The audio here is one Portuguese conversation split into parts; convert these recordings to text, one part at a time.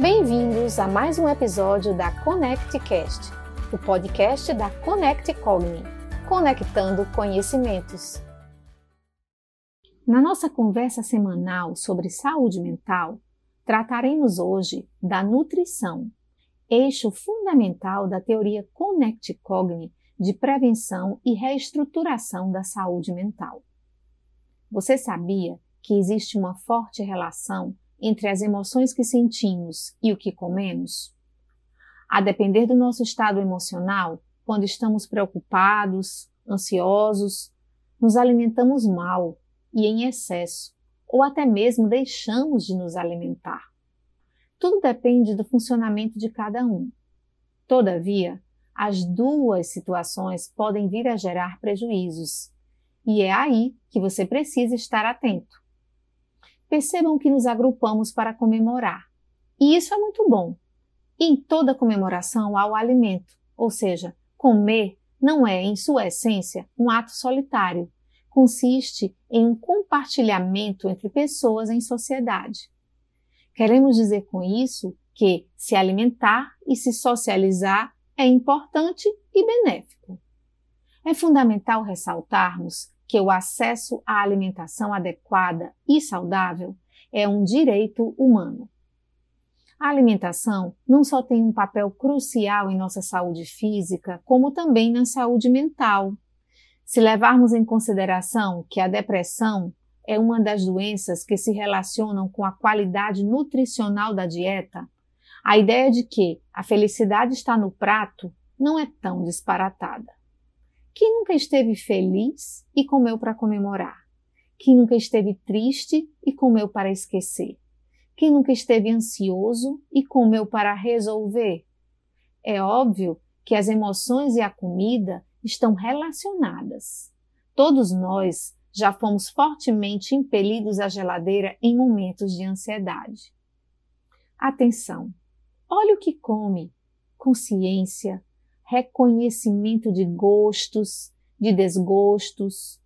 Bem-vindos a mais um episódio da ConnectCast, o podcast da Connect Cogni, conectando conhecimentos. Na nossa conversa semanal sobre saúde mental, trataremos hoje da nutrição, eixo fundamental da teoria Connect Cogni de prevenção e reestruturação da saúde mental. Você sabia que existe uma forte relação entre as emoções que sentimos e o que comemos? A depender do nosso estado emocional, quando estamos preocupados, ansiosos, nos alimentamos mal e em excesso, ou até mesmo deixamos de nos alimentar. Tudo depende do funcionamento de cada um. Todavia, as duas situações podem vir a gerar prejuízos, e é aí que você precisa estar atento. Percebam que nos agrupamos para comemorar. E isso é muito bom. em toda comemoração há o alimento, ou seja, comer não é, em sua essência, um ato solitário. Consiste em um compartilhamento entre pessoas em sociedade. Queremos dizer com isso que se alimentar e se socializar é importante e benéfico. É fundamental ressaltarmos que o acesso à alimentação adequada e saudável é um direito humano. A alimentação não só tem um papel crucial em nossa saúde física, como também na saúde mental. Se levarmos em consideração que a depressão é uma das doenças que se relacionam com a qualidade nutricional da dieta, a ideia de que a felicidade está no prato não é tão disparatada. Quem nunca esteve feliz e comeu para comemorar? Quem nunca esteve triste e comeu para esquecer? Quem nunca esteve ansioso e comeu para resolver? É óbvio que as emoções e a comida estão relacionadas. Todos nós já fomos fortemente impelidos à geladeira em momentos de ansiedade. Atenção! Olhe o que come, consciência, reconhecimento de gostos, de desgostos,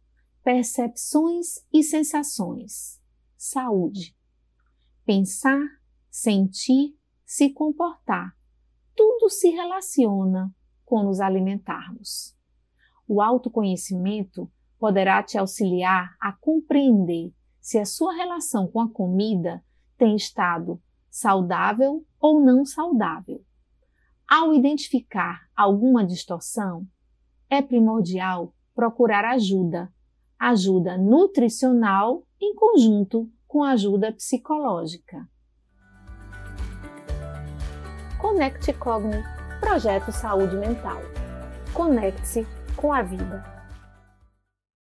percepções e sensações, saúde. Pensar, sentir, se comportar, tudo se relaciona com nos alimentarmos. O autoconhecimento poderá te auxiliar a compreender se a sua relação com a comida tem estado saudável ou não saudável. Ao identificar alguma distorção, é primordial procurar ajuda, ajuda nutricional em conjunto com ajuda psicológica. Conecte Cogni, projeto Saúde Mental. Conecte-se com a vida.